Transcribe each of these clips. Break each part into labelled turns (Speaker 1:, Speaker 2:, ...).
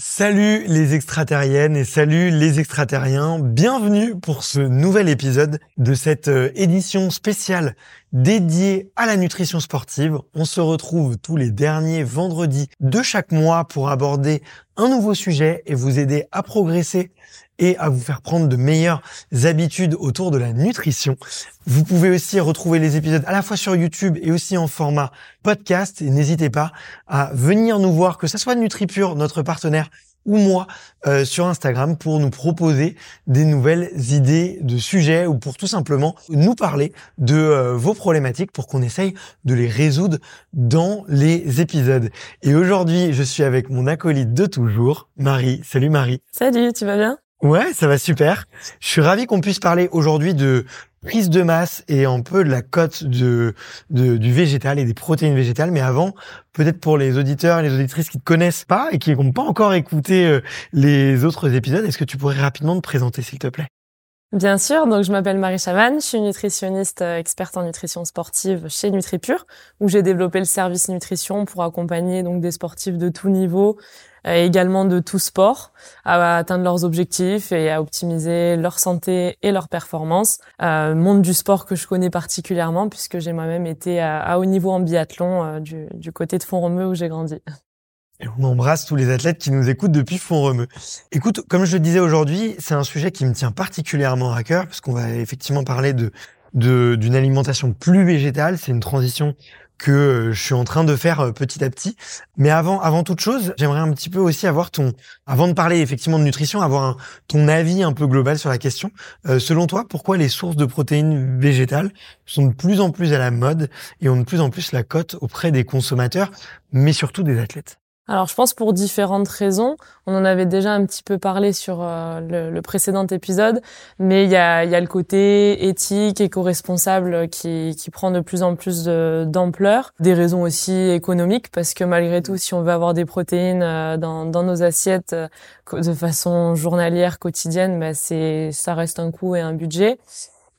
Speaker 1: Salut les extraterriennes et salut les extraterriens. Bienvenue pour ce nouvel épisode de cette euh, édition spéciale dédiée à la nutrition sportive. On se retrouve tous les derniers vendredis de chaque mois pour aborder un nouveau sujet et vous aider à progresser et à vous faire prendre de meilleures habitudes autour de la nutrition. Vous pouvez aussi retrouver les épisodes à la fois sur YouTube et aussi en format podcast. Et n'hésitez pas à venir nous voir, que ce soit NutriPure, notre partenaire, ou moi euh, sur Instagram pour nous proposer des nouvelles idées de sujets ou pour tout simplement nous parler de euh, vos problématiques pour qu'on essaye de les résoudre dans les épisodes. Et aujourd'hui, je suis avec mon acolyte de toujours, Marie. Salut Marie.
Speaker 2: Salut, tu vas bien?
Speaker 1: Ouais, ça va super. Je suis ravi qu'on puisse parler aujourd'hui de prise de masse et un peu de la cote de, de, du végétal et des protéines végétales. Mais avant, peut-être pour les auditeurs et les auditrices qui te connaissent pas et qui n'ont pas encore écouté euh, les autres épisodes, est-ce que tu pourrais rapidement te présenter, s'il te plaît?
Speaker 2: Bien sûr, donc je m'appelle Marie Chavanne, je suis nutritionniste euh, experte en nutrition sportive chez NutriPure, où j'ai développé le service nutrition pour accompagner donc des sportifs de tout niveau, euh, également de tout sport, à atteindre leurs objectifs et à optimiser leur santé et leur performance. Euh, monde du sport que je connais particulièrement puisque j'ai moi-même été à, haut niveau en biathlon euh, du, du côté de Font-Romeu où j'ai grandi.
Speaker 1: Et on embrasse tous les athlètes qui nous écoutent depuis Font-Romeu. Écoute, comme je le disais aujourd'hui, c'est un sujet qui me tient particulièrement à cœur parce qu'on va effectivement parler de d'une alimentation plus végétale. C'est une transition que euh, je suis en train de faire euh, petit à petit. Mais avant, avant toute chose, j'aimerais un petit peu aussi avoir ton, avant de parler effectivement de nutrition, avoir ton avis un peu global sur la question. Euh, selon toi, pourquoi les sources de protéines végétales sont de plus en plus à la mode et ont de plus en plus la cote auprès des consommateurs, mais surtout des athlètes?
Speaker 2: Alors, je pense pour différentes raisons. On en avait déjà un petit peu parlé sur euh, le, précédent épisode, mais il y a, y a, le côté éthique, éco-responsable qui, qui prend de plus en plus d'ampleur. Des raisons aussi économiques, parce que malgré tout, si on veut avoir des protéines euh, dans, dans nos assiettes euh, de façon journalière, quotidienne, bah c'est ça reste un coût et un budget.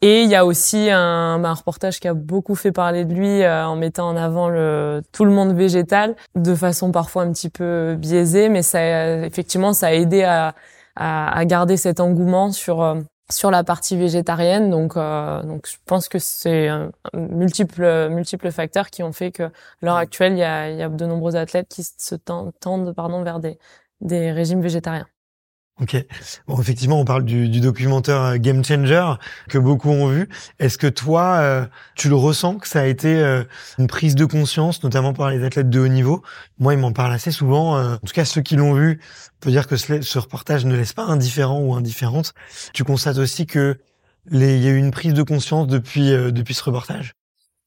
Speaker 2: Et il y a aussi un, un, reportage qui a beaucoup fait parler de lui euh, en mettant en avant le, tout le monde végétal de façon parfois un petit peu biaisée, mais ça, effectivement, ça a aidé à, à, à garder cet engouement sur euh, sur la partie végétarienne. Donc, euh, donc je pense que c'est multiples multiples facteurs qui ont fait que à l'heure actuelle, il y a, il y a de nombreux athlètes qui se tendent pardon vers des des régimes végétariens.
Speaker 1: Ok. Bon, effectivement, on parle du, du, documentaire euh, Game Changer que beaucoup ont vu. Est-ce que toi, euh, tu le ressens que ça a été euh, une prise de conscience, notamment par les athlètes de haut niveau? Moi, ils m'en parlent assez souvent. en tout cas, ceux qui l'ont vu, peut dire que ce, ce, reportage ne laisse pas indifférent ou indifférente. Tu constates aussi que il y a eu une prise de conscience depuis depuis ce reportage?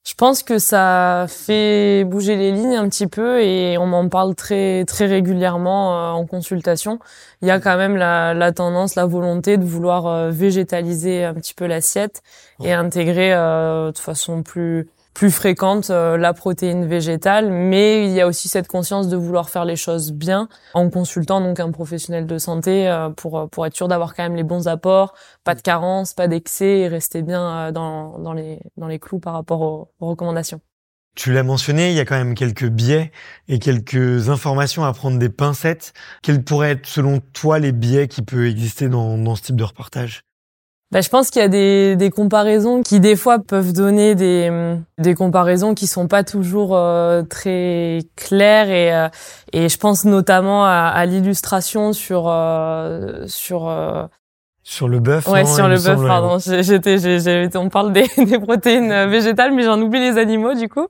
Speaker 2: Je pense que ça fait bouger les lignes un petit peu et on m'en parle très très régulièrement euh, en consultation. Il y a quand même la, la tendance, la volonté de vouloir euh, végétaliser un petit peu l'assiette et intégrer euh, de façon plus plus fréquente euh, la protéine végétale, mais il y a aussi cette conscience de vouloir faire les choses bien en consultant donc un professionnel de santé euh, pour euh, pour être sûr d'avoir quand même les bons apports, pas de carence, pas d'excès et rester bien dans dans les dans les clous par rapport aux, recommandations.
Speaker 1: Tu l'as mentionné, il y a quand même quelques biais et quelques informations à prendre des pincettes. Quels pourraient être, selon toi, les biais qui peuvent exister dans, dans ce type de reportage?
Speaker 2: Bah, je pense qu'il y a des, des, comparaisons qui des fois peuvent donner des, des comparaisons qui sont pas toujours euh, très claires et, euh, et je pense notamment à, à l'illustration sur euh, sur
Speaker 1: Sur le bœuf
Speaker 2: Ouais,
Speaker 1: non,
Speaker 2: sur le bœuf, pardon. J'étais, on parle des, des protéines euh, végétales, mais j'en oublie les animaux du coup.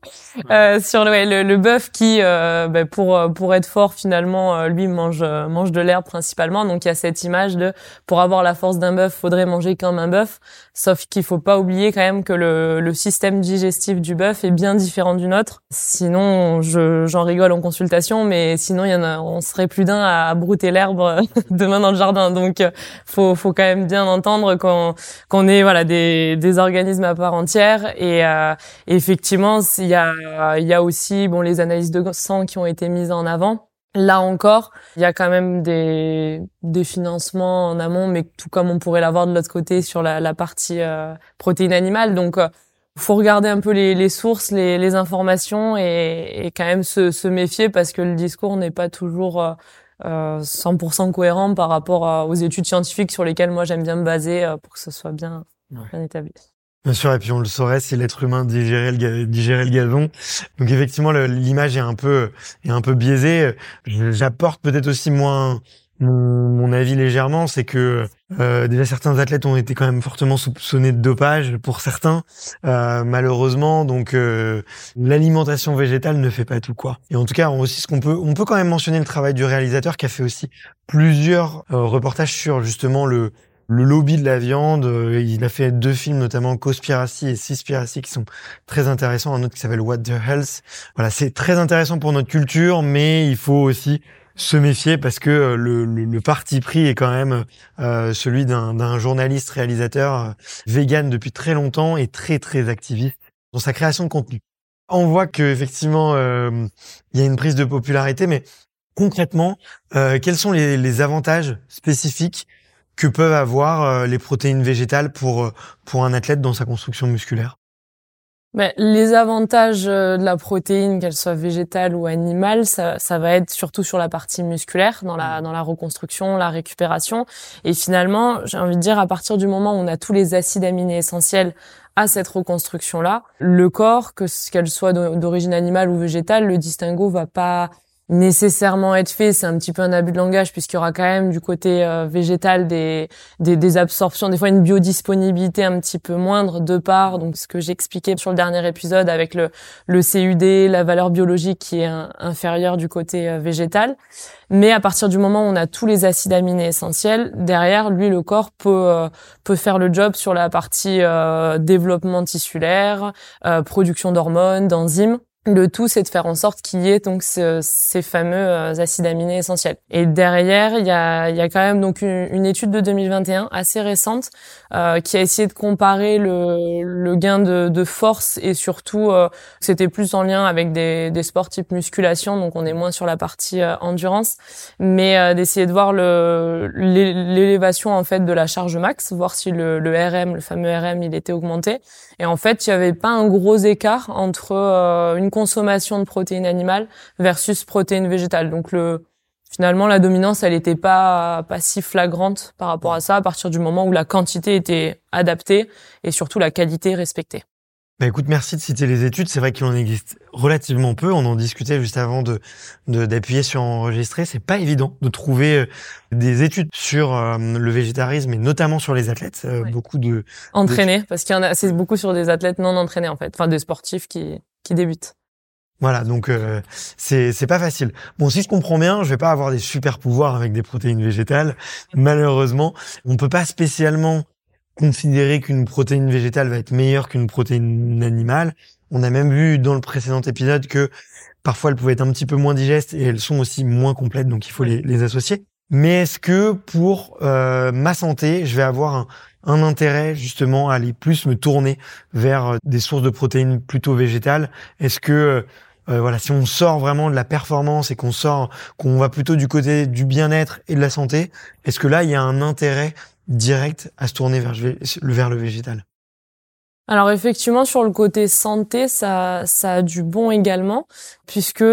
Speaker 2: Euh, sur le, ouais, le, le bœuf qui, euh, ben, pour euh, pour être fort finalement, euh, lui mange mange de l'herbe principalement. Donc il y a cette image de pour avoir la force d'un bœuf, faudrait manger comme un bœuf. Sauf qu'il faut pas oublier quand même que le, le système digestif du bœuf est bien différent du nôtre. Sinon, je, j'en rigole en consultation, mais sinon il y en a, on serait plus d'un à brouter l'herbe demain dans le jardin. Donc faut faut quand même bien entendre qu'on qu'on est voilà des des organismes à part entière et euh, effectivement il y a il y a aussi bon les analyses de sang qui ont été mises en avant Là encore, il y a quand même des, des financements en amont, mais tout comme on pourrait l'avoir de l'autre côté sur la, la partie euh, protéines animales. Donc, euh, faut regarder un peu les, les sources, les, les informations et, et quand même se, se méfier parce que le discours n'est pas toujours euh, 100% cohérent par rapport à- aux études scientifiques sur lesquelles moi j'aime bien me baser euh, pour que ce soit bien,
Speaker 1: Ouais.
Speaker 2: bien établi.
Speaker 1: Bien sûr, et puis on le saurait si l'être humain digérait le, ga- digérait le gazon. Donc effectivement, l'image est un peu est un peu biaisée. J'apporte peut-être aussi moins mon, mon avis légèrement, c'est que euh, déjà certains athlètes ont été quand même fortement soupçonnés de dopage pour certains, euh, malheureusement. Donc euh, l'alimentation végétale ne fait pas tout quoi. Et en tout cas, on- aussi ce qu'on peut, on peut quand même mentionner le travail du réalisateur qui a fait aussi plusieurs euh, reportages sur justement le le lobby de la viande. Euh, Il a fait deux films, notamment Cospiracy et Seaspiracy, qui sont très intéressants. Un autre qui s'appelle What the Health. Voilà, c'est très intéressant pour notre culture, mais il faut aussi se méfier parce que euh, le, le, parti pris est quand même euh, celui d'un journaliste réalisateur euh, vegan depuis très longtemps et très très activiste dans sa création de contenu. On voit que effectivement il y a une prise de popularité, mais concrètement, quels sont les, les avantages spécifiques que peuvent avoir les protéines végétales pour pour un athlète dans sa construction musculaire?
Speaker 2: Mais les avantages euh, de la protéine, qu'elle soit végétale ou animale, ça, ça va être surtout sur la partie musculaire, dans la, dans la reconstruction, la récupération. Et finalement, j'ai envie de dire, à partir du moment où on a tous les acides aminés essentiels à cette reconstruction-là, le corps, que ce- qu'elle soit d'o- d'origine animale ou végétale, le distinguo va pas nécessairement être fait. C'est un petit peu un abus de langage puisqu'il y aura quand même du côté euh, végétal des, des, des absorptions, des fois une biodisponibilité un petit peu moindre de part, donc ce que j'expliquais sur le dernier épisode avec le, le CUD, la valeur biologique qui est inférieure du côté euh, végétal. Mais à partir du moment où on a tous les acides aminés essentiels, derrière, lui, le corps peut, euh, peut faire le job sur la partie développement tissulaire, production d'hormones, d'enzymes. Le tout, c'est de faire en sorte qu'il y ait donc ce- ces fameux euh, acides aminés essentiels. Et derrière, il y a, il y a quand même donc une, étude de 2021 assez récente euh, qui a essayé de comparer le, le gain de, de force et surtout, euh, c'était plus en lien avec des, des sports type musculation, donc on est moins sur la partie euh, endurance, mais euh, d'essayer de voir l'élévation en fait de la charge max, voir si le, le RM, le fameux RM, il était augmenté. Et en fait, il y avait pas un gros écart entre euh, une consommation de protéines animales versus protéines végétales. Donc le finalement la dominance, elle était pas pas si flagrante par rapport à ça à partir du moment où la quantité était adaptée et surtout la qualité respectée.
Speaker 1: Bah écoute, merci de citer les études. C'est vrai qu'il en existe relativement peu. On en discutait juste avant de d'appuyer sur enregistrer. C'est pas évident de trouver euh, des études sur euh, le végétarisme et notamment sur les athlètes. Euh,
Speaker 2: Ouais.
Speaker 1: Beaucoup de
Speaker 2: Entraînés, parce qu'il y en a, c'est beaucoup sur des athlètes non entraînés en fait, enfin des sportifs qui qui débutent.
Speaker 1: Voilà, donc euh, c'est c'est pas facile. Bon, si je comprends bien, je vais pas avoir des super pouvoirs avec des protéines végétales. Malheureusement, on peut pas spécialement considérer qu'une protéine végétale va être meilleure qu'une protéine animale. On a même vu dans le précédent épisode que parfois elles pouvaient être un petit peu moins digestes et elles sont aussi moins complètes, donc il faut les, les associer. Mais est-ce que pour euh, ma santé, je vais avoir un, un intérêt justement à aller plus me tourner vers euh, des sources de protéines plutôt végétales? Est-ce que euh, voilà, si on sort vraiment de la performance et qu'on sort, qu'on va plutôt du côté du bien-être et de la santé, est-ce que là il y a un intérêt direct à se tourner vers, le- vers le végétal?
Speaker 2: Alors effectivement, sur le côté santé, ça, ça a du bon également, puisque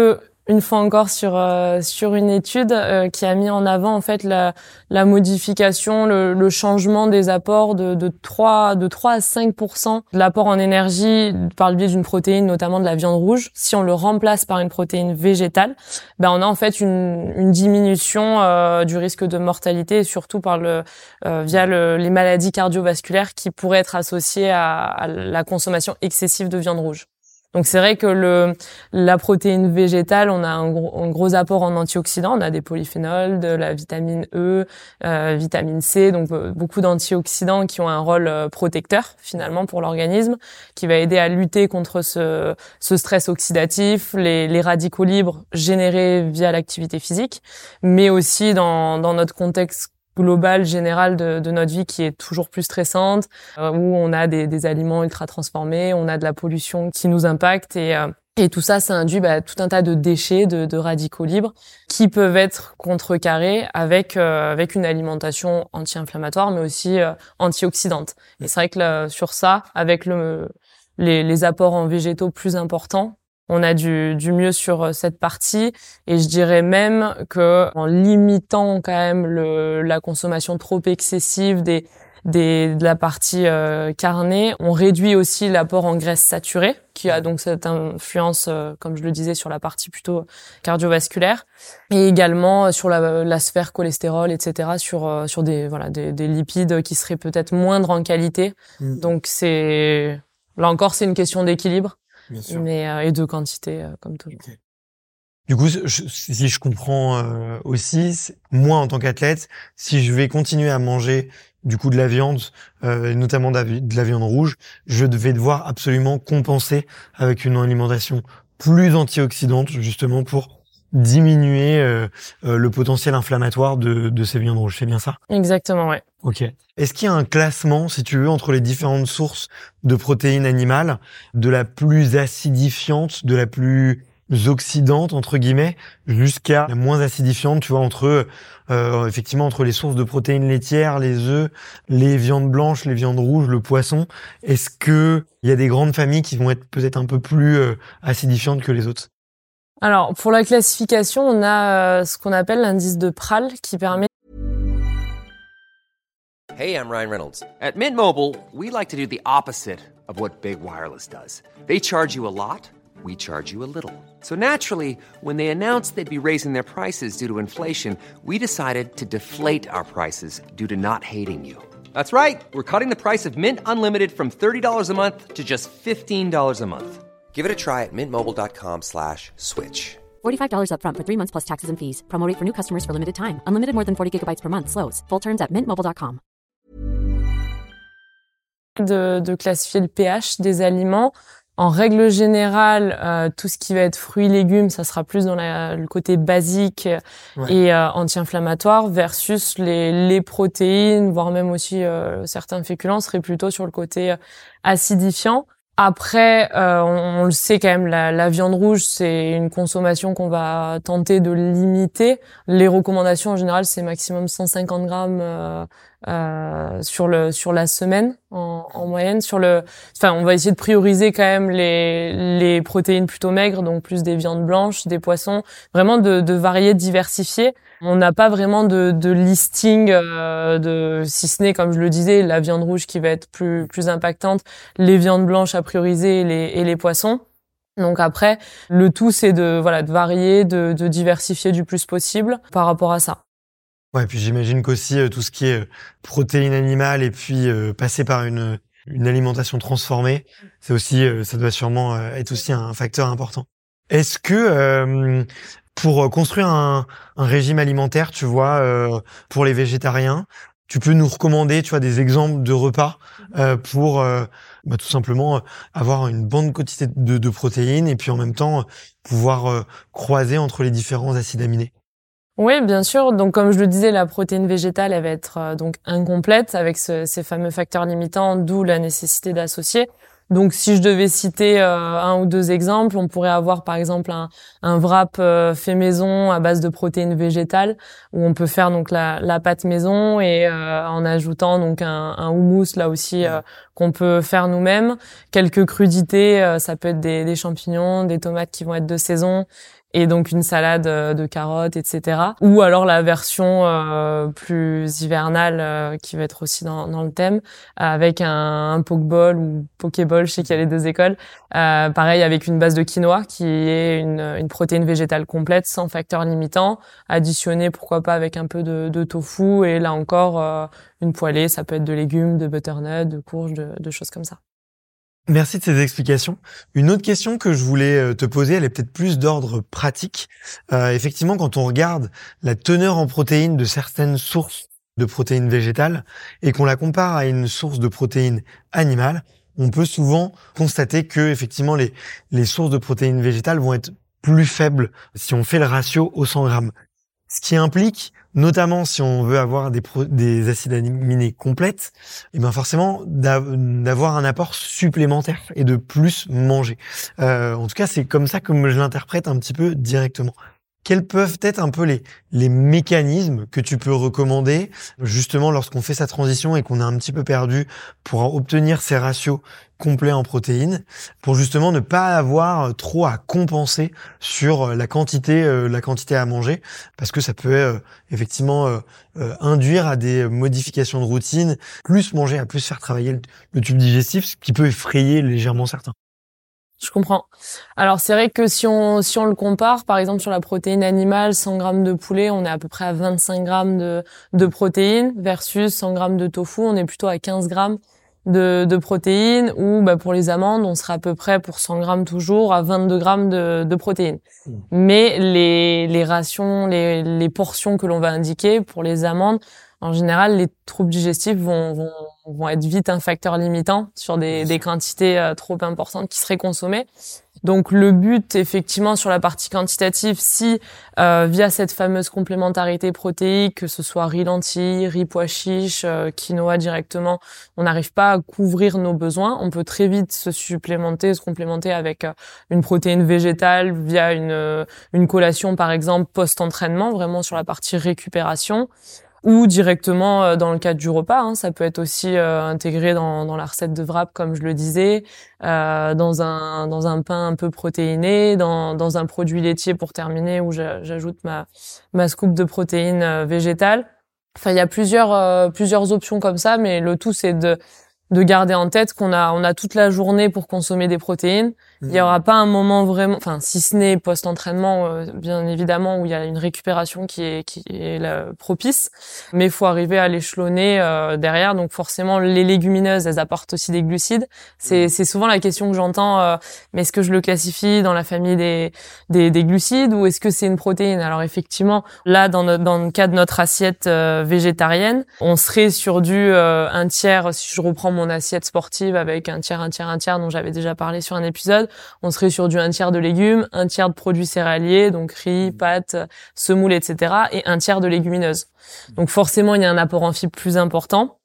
Speaker 2: une fois encore sur euh, sur une étude euh, qui a mis en avant en fait la, la modification, le, le changement des apports de, de 3 de 3 à 5% de l'apport en énergie par le biais d'une protéine, notamment de la viande rouge. Si on le remplace par une protéine végétale, ben on a en fait une, une diminution euh, du risque de mortalité et surtout par le via le, les maladies cardiovasculaires qui pourraient être associées à, à la consommation excessive de viande rouge. Donc c'est vrai que le, la protéine végétale, on a un gros, un gros, apport en antioxydants. On a des polyphénols, de la vitamine E, euh, vitamine C, donc euh, beaucoup d'antioxydants qui ont un rôle euh, protecteur finalement pour l'organisme, qui va aider à lutter contre ce, ce stress oxydatif, les, les, radicaux libres générés via l'activité physique, mais aussi dans, dans notre contexte globale générale de, de, notre vie qui est toujours plus stressante, euh, où on a des, des, aliments ultra transformés, on a de la pollution qui nous impacte et euh, et tout ça, ça induit bah, tout un tas de déchets, de, de, radicaux libres, qui peuvent être contrecarrés avec euh, avec une alimentation anti-inflammatoire, mais aussi antioxydante. Et c'est vrai que sur ça, avec le, les, les apports en végétaux plus importants, on a du, du mieux sur euh, cette partie et je dirais même que en limitant quand même le, la consommation trop excessive des, des de la partie euh, carnée, on réduit aussi l'apport en graisse saturée qui a donc cette influence, euh, comme je le disais, sur la partie plutôt cardiovasculaire et également sur la, la sphère cholestérol, etc. sur sur des voilà des, des lipides qui seraient peut-être moindres en qualité. Mm. Donc c'est là encore c'est une question d'équilibre mais euh, et de quantité euh, comme toujours.
Speaker 1: Du coup, si je comprends euh, aussi, moi en tant qu'athlète, si je vais continuer à manger du coup de la viande, notamment de la viande rouge, je vais devoir absolument compenser avec une alimentation plus antioxydante justement pour diminuer le potentiel inflammatoire de, de ces viandes rouges. C'est bien ça?
Speaker 2: Exactement, ouais.
Speaker 1: Ok. Est-ce qu'il y a un classement, si tu veux, entre les différentes sources de protéines animales, de la plus acidifiante, de la plus oxydante entre guillemets, jusqu'à la moins acidifiante, tu vois, entre euh, effectivement entre les sources de protéines laitières, les œufs, les viandes blanches, les viandes rouges, le poisson? Est-ce que il y a des grandes familles qui vont être peut-être un peu plus euh, acidifiantes que les autres?
Speaker 2: Alors pour la classification, on a euh, ce qu'on appelle l'indice de Pral qui permet
Speaker 3: Hey, I'm Ryan Reynolds. At Mint Mobile, we like to do the opposite of what Big Wireless does. They charge you a lot, we charge you a little. So naturally, when they announced they'd be raising their prices due to inflation, we decided to deflate our prices due to not hating you. That's right. We're cutting the price of Mint Unlimited from $30 a month to just $15 a month. Give it a try at mintmobile.com slash switch.
Speaker 4: $45 upfront for three months plus taxes and fees. Promote for new customers for limited time. Unlimited more than 40 gigabytes per month. Slows. Full terms at mintmobile.com.
Speaker 2: de, de, classifier le pH des aliments. En règle générale, euh, tout ce qui va être fruits, légumes, ça sera plus dans la, le côté basique et euh, anti-inflammatoire, versus les, les, protéines, voire même aussi euh, certains féculents, seraient plutôt sur le côté acidifiant. Après, euh, on, le sait quand même, la, la viande rouge, c'est une consommation qu'on va tenter de limiter. Les recommandations en général, c'est maximum 150 grammes euh, sur le sur la semaine en, en, moyenne. Sur le, enfin, on va essayer de prioriser quand même les les protéines plutôt maigres, donc plus des viandes blanches, des poissons, vraiment de, de varier, diversifier. On n'a pas vraiment de, de listing, euh, de si ce n'est comme je le disais, la viande rouge qui va être plus plus impactante, les viandes blanches à prioriser et les, et les poissons. Donc après, le tout c'est de voilà de varier, de, de diversifier du plus possible par rapport à ça.
Speaker 1: Ouais, puis j'imagine qu'aussi euh, tout ce qui est euh, protéines animales et puis euh, passer par une une alimentation transformée, c'est aussi ça doit sûrement être aussi un facteur important. Est-ce que pour construire un, un, régime alimentaire, tu vois, pour les végétariens, tu peux nous recommander, tu vois, des exemples de repas pour bah, tout simplement avoir une bonne quantité de, de, protéines et puis en même temps pouvoir croiser entre les différents acides aminés?
Speaker 2: Oui, bien sûr. Donc, comme je le disais, la protéine végétale, elle va être euh, donc incomplète avec ce, ces fameux facteurs limitants, d'où la nécessité d'associer. Donc, si je devais citer euh, un ou deux exemples, on pourrait avoir par exemple un, un wrap euh, fait maison à base de protéines végétales, où on peut faire donc la, la pâte maison et en ajoutant donc un, un houmous là aussi qu'on peut faire nous-mêmes. Quelques crudités, ça peut être des, des champignons, des tomates qui vont être de saison et donc une salade euh, de carottes, etc. Ou alors la version euh, plus hivernale euh, qui va être aussi dans, dans le thème, avec un, un pokeball ou pokéball, je sais qu'il y a les deux écoles. pareil avec une base de quinoa qui est une, une, protéine végétale complète sans facteur limitant, additionné pourquoi pas avec un peu de, de tofu et là encore une poêlée, ça peut être de légumes, de butternut, de courges, de, de choses comme ça.
Speaker 1: Merci de ces explications. Une autre question que je voulais euh, te poser, elle est peut-être plus d'ordre pratique. Euh, effectivement, quand on regarde la teneur en protéines de certaines sources de protéines végétales et qu'on la compare à une source de protéines animales, on peut souvent constater que effectivement les, les sources de protéines végétales vont être plus faibles si on fait le ratio au 100 grammes. Ce qui implique notamment si on veut avoir des, des acides aminés complètes, et eh bien forcément d'avoir un apport supplémentaire et de plus manger. Euh, en tout cas, c'est comme ça que je l'interprète un petit peu directement quels peuvent être un peu les, les mécanismes que tu peux recommander justement lorsqu'on fait sa transition et qu'on a un petit peu perdu pour obtenir ces ratios complets en protéines pour justement ne pas avoir trop à compenser sur la quantité euh, la quantité à manger parce que ça peut euh, effectivement euh, induire à des modifications de routine plus manger à plus faire travailler le tube digestif ce qui peut effrayer légèrement certains
Speaker 2: je comprends. Alors c'est vrai que si on si on le compare, par exemple sur la protéine animale, 100 grammes de poulet, on est à peu près à 25 grammes de de protéines versus 100 grammes de tofu, on est plutôt à 15 grammes de, de protéines. Ou bah, pour les amandes, on sera à peu près pour 100 grammes toujours à 22 grammes de, de protéines. Mmh. Mais les les rations, les les portions que l'on va indiquer pour les amandes en général, les troubles digestifs vont, vont, vont être vite un facteur limitant sur des, des quantités euh, trop importantes qui seraient consommées. Donc le but, effectivement, sur la partie quantitative, si euh, via cette fameuse complémentarité protéique, que ce soit riz lentilles, riz pois chiches, euh, quinoa directement, on n'arrive pas à couvrir nos besoins, on peut très vite se supplémenter, se complémenter avec une protéine végétale via une, une collation, par exemple, post-entraînement, vraiment sur la partie récupération ou directement euh, dans le cadre du repas. Hein. Ça peut être aussi euh, intégré dans, dans, la recette de wrap, comme je le disais, euh, dans un dans un pain un peu protéiné, dans dans un produit laitier pour terminer, où j'ajoute ma ma scoop de protéines euh, végétales. Enfin, il y a plusieurs plusieurs options comme ça, mais le tout c'est de de garder en tête qu'on a on a toute la journée pour consommer des protéines. Il y aura pas un moment vraiment, enfin si ce n'est post-entraînement euh, bien évidemment où il y a une récupération qui est qui est propice, mais il faut arriver à l'échelonner euh, derrière. Donc forcément les légumineuses elles apportent aussi des glucides. C'est c'est souvent la question que j'entends. Euh, mais est-ce que je le classifie dans la famille des des, des glucides ou est-ce que c'est une protéine? Alors effectivement là dans notre, dans le cas de notre assiette végétarienne, on serait sur du un tiers si je reprends mon assiette sportive avec un tiers un tiers un tiers dont j'avais déjà parlé sur un épisode on serait sur du un tiers de légumes, un tiers de produits céréaliers, donc riz, mmh. pâtes, semoule, etc., et un tiers de légumineuses. Donc forcément, il y a un apport en fibres plus important,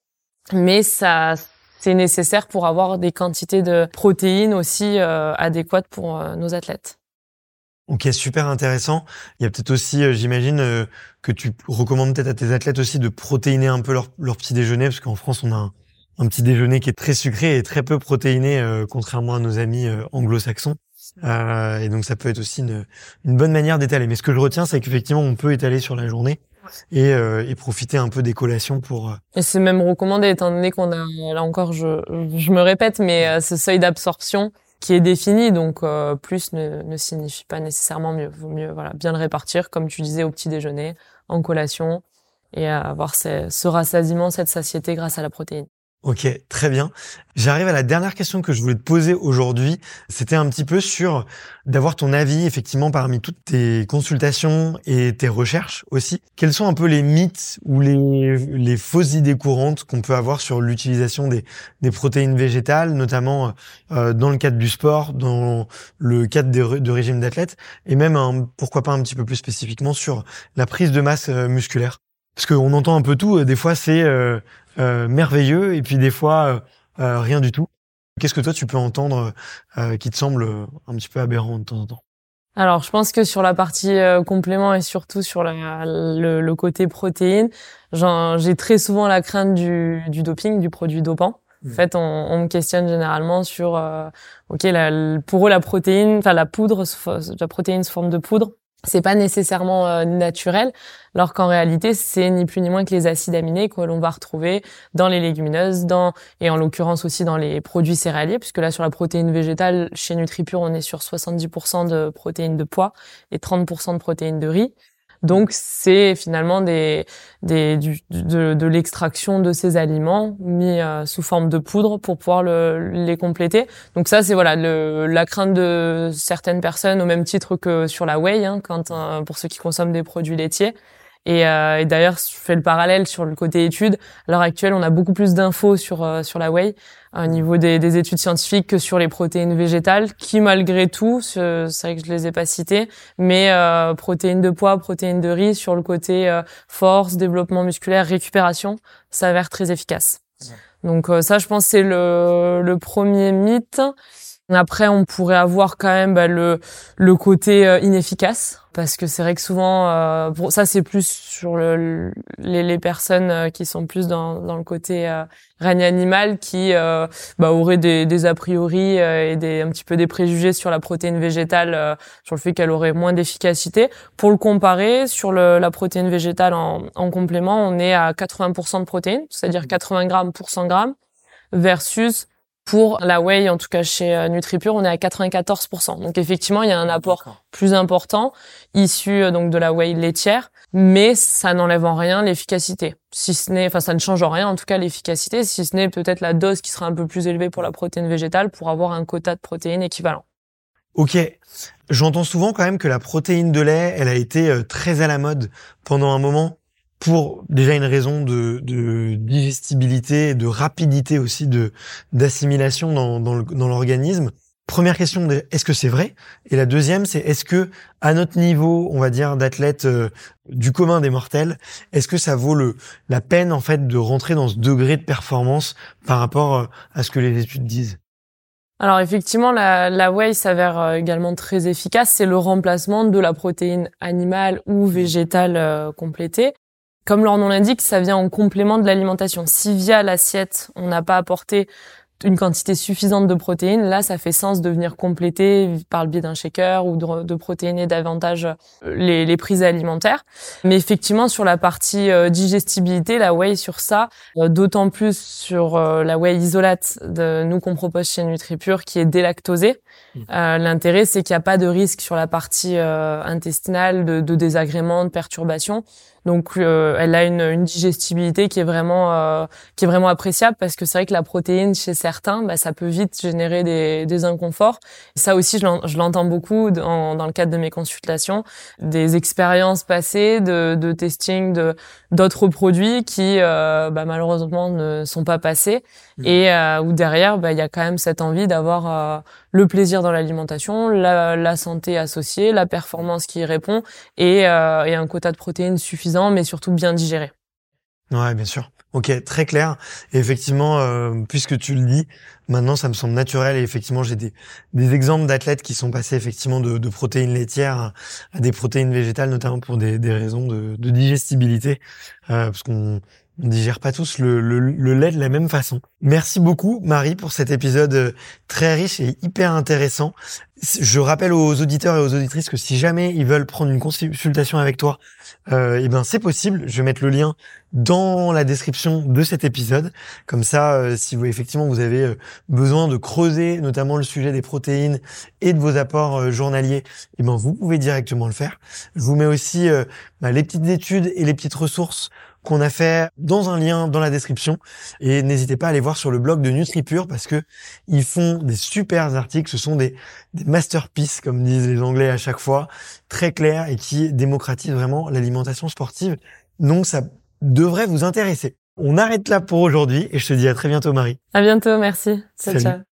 Speaker 2: mais ça c'est nécessaire pour avoir des quantités de protéines aussi euh, adéquates pour euh, nos athlètes.
Speaker 1: Ok, super intéressant. Il y a peut-être aussi, euh, j'imagine, que tu recommandes peut-être à tes athlètes aussi de protéiner un peu leur, leur petit déjeuner, parce qu'en France, on a un, un petit déjeuner qui est très sucré et très peu protéiné, euh, contrairement à nos amis euh, anglo-saxons. Euh, et donc ça peut être aussi une, une bonne manière d'étaler. Mais ce que je retiens, c'est qu'effectivement, on peut étaler sur la journée et, euh, et profiter un peu des collations pour. Euh,
Speaker 2: et c'est même recommandé, étant donné qu'on a, là encore, je, je me répète, mais ce seuil d'absorption qui est défini, donc plus ne, ne signifie pas nécessairement mieux. Vaut mieux voilà, bien le répartir, comme tu disais, au petit déjeuner, en collation, et avoir ce, ce rassasiement, cette satiété grâce à la protéine.
Speaker 1: Ok, très bien. J'arrive à la dernière question que je voulais te poser aujourd'hui. C'était un petit peu sur d'avoir ton avis, effectivement, parmi toutes tes consultations et tes recherches aussi. Quels sont un peu les mythes ou les, fausses idées courantes qu'on peut avoir sur l'utilisation des, protéines végétales, notamment euh, dans le cadre du sport, dans le cadre de, régime d'athlète, et même, pourquoi pas un petit peu plus spécifiquement sur la prise de masse euh, musculaire? Parce qu'on entend un peu tout. Des fois, c'est euh, euh, merveilleux et puis des fois euh, euh, rien du tout. Qu'est-ce que toi tu peux entendre qui te semble un petit peu aberrant de temps en temps?
Speaker 2: Alors, je pense que sur la partie complément et surtout sur la, le, côté protéine, j'ai très souvent la crainte du, du doping, du produit dopant. En mmh. fait, on, on, me questionne généralement sur, ok, la, pour eux la protéine, enfin la poudre, la protéine sous forme de poudre, c'est pas nécessairement euh, naturel, alors qu'en réalité, c'est ni plus ni moins que les acides aminés que l'on va retrouver dans les légumineuses, dans et en l'occurrence aussi dans les produits céréaliers, puisque là sur la protéine végétale, chez NutriPure, on est sur 70% de protéines de pois et 30% de protéines de riz. Donc c'est finalement des, des du, de, de l'extraction de ces aliments mis euh, sous forme de poudre pour pouvoir le, les compléter. Donc ça c'est voilà le, la crainte de certaines personnes au même titre que sur la whey, hein, quand euh, pour ceux qui consomment des produits laitiers. Et, euh, et d'ailleurs, je fais le parallèle sur le côté études. À l'heure actuelle, on a beaucoup plus d'infos sur euh, sur la whey au niveau des, des, études scientifiques que sur les protéines végétales, qui malgré tout, c'est vrai que je les ai pas citées, mais euh, protéines de pois, protéines de riz, sur le côté euh, force, développement musculaire, récupération, s'avère très efficace. Donc euh, ça, je pense, c'est le, le premier mythe. Après, on pourrait avoir quand même bah, le, le côté euh, inefficace, parce que c'est vrai que souvent, euh, ça c'est plus sur le, les, les, personnes euh, qui sont plus dans, dans le côté euh, règne animal, qui euh, bah, auraient des, des, a priori et des, un petit peu des préjugés sur la protéine végétale, sur le fait qu'elle aurait moins d'efficacité. Pour le comparer, sur le, la protéine végétale en, en complément, on est à 80% de protéines, c'est-à-dire 80 grammes pour 100 grammes, versus pour la whey, en tout cas chez euh, NutriPure, on est à 94%. Donc effectivement, il y a un apport plus important issu euh, donc de la whey laitière, mais ça n'enlève en rien l'efficacité. Si ce n'est, enfin, ça ne change en rien en tout cas l'efficacité, si ce n'est peut-être la dose qui sera un peu plus élevée pour la protéine végétale pour avoir un quota de protéines équivalent.
Speaker 1: Ok. J'entends souvent quand même que la protéine de lait, elle a été euh, très à la mode pendant un moment pour déjà une raison de, de digestibilité et de rapidité aussi de d'assimilation dans, dans l'organisme. Première question, est-ce que c'est vrai? Et la deuxième, c'est est-ce que à notre niveau, on va dire d'athlète euh, du commun des mortels, est-ce que ça vaut le la peine en fait de rentrer dans ce degré de performance par rapport euh, à ce que les études disent?
Speaker 2: Alors effectivement, la, la whey s'avère euh, également très efficace. C'est le remplacement de la protéine animale ou végétale complétée. Comme leur nom l'indique, ça vient en complément de l'alimentation. Si via l'assiette, on n'a pas apporté une quantité suffisante de protéines, là, ça fait sens de venir compléter par le biais d'un shaker ou de, de protéiner davantage euh, les, les, prises alimentaires. Mais effectivement, sur la partie euh, digestibilité, la whey sur ça, euh, d'autant plus sur la whey isolate de nous qu'on propose chez NutriPure, qui est délactosée. Mmh. L'intérêt, c'est qu'il n'y a pas de risque sur la partie intestinale de, de désagréments, de perturbations. Donc euh, elle a une, une, digestibilité qui est vraiment euh, qui est vraiment appréciable parce que c'est vrai que la protéine chez certains, bah, ça peut vite générer des, des inconforts. Et ça aussi, je l'entends beaucoup dans, dans, le cadre de mes consultations, des expériences passées de, de testing de d'autres produits qui euh, bah, malheureusement ne sont pas passés mmh. et euh, où derrière, bah, il y a quand même cette envie d'avoir euh, le plaisir dans l'alimentation, la, la, santé associée, la performance qui y répond et, et un quota de protéines suffisant mais surtout bien digéré.
Speaker 1: Ouais, bien sûr. Ok, très clair. Et effectivement, euh, puisque tu le dis, maintenant ça me semble naturel. Et effectivement, j'ai des, exemples d'athlètes qui sont passés effectivement de, protéines laitières à des protéines végétales, notamment pour des, raisons de, de digestibilité, euh, parce qu'on on digère pas tous le, le, lait de la même façon. Merci beaucoup Marie pour cet épisode euh, très riche et hyper intéressant. Je rappelle aux auditeurs et aux auditrices que si jamais ils veulent prendre une consultation avec toi, euh, eh ben c'est possible. Je vais mettre le lien dans la description de cet épisode. Comme ça, euh, si vous effectivement vous avez euh, besoin de creuser notamment le sujet des protéines et de vos apports journaliers, eh ben vous pouvez directement le faire. Je vous mets aussi bah, les petites études et les petites ressources qu'on a fait dans un lien dans la description. Et n'hésitez pas à aller voir sur le blog de NutriPure parce que ils font des super articles. Ce sont des, des masterpieces, comme disent les Anglais à chaque fois, très clairs et qui démocratisent vraiment l'alimentation sportive. Donc ça devrait vous intéresser. On arrête là pour aujourd'hui et je te dis à très bientôt Marie.
Speaker 2: À bientôt, merci. Salut. Ciao.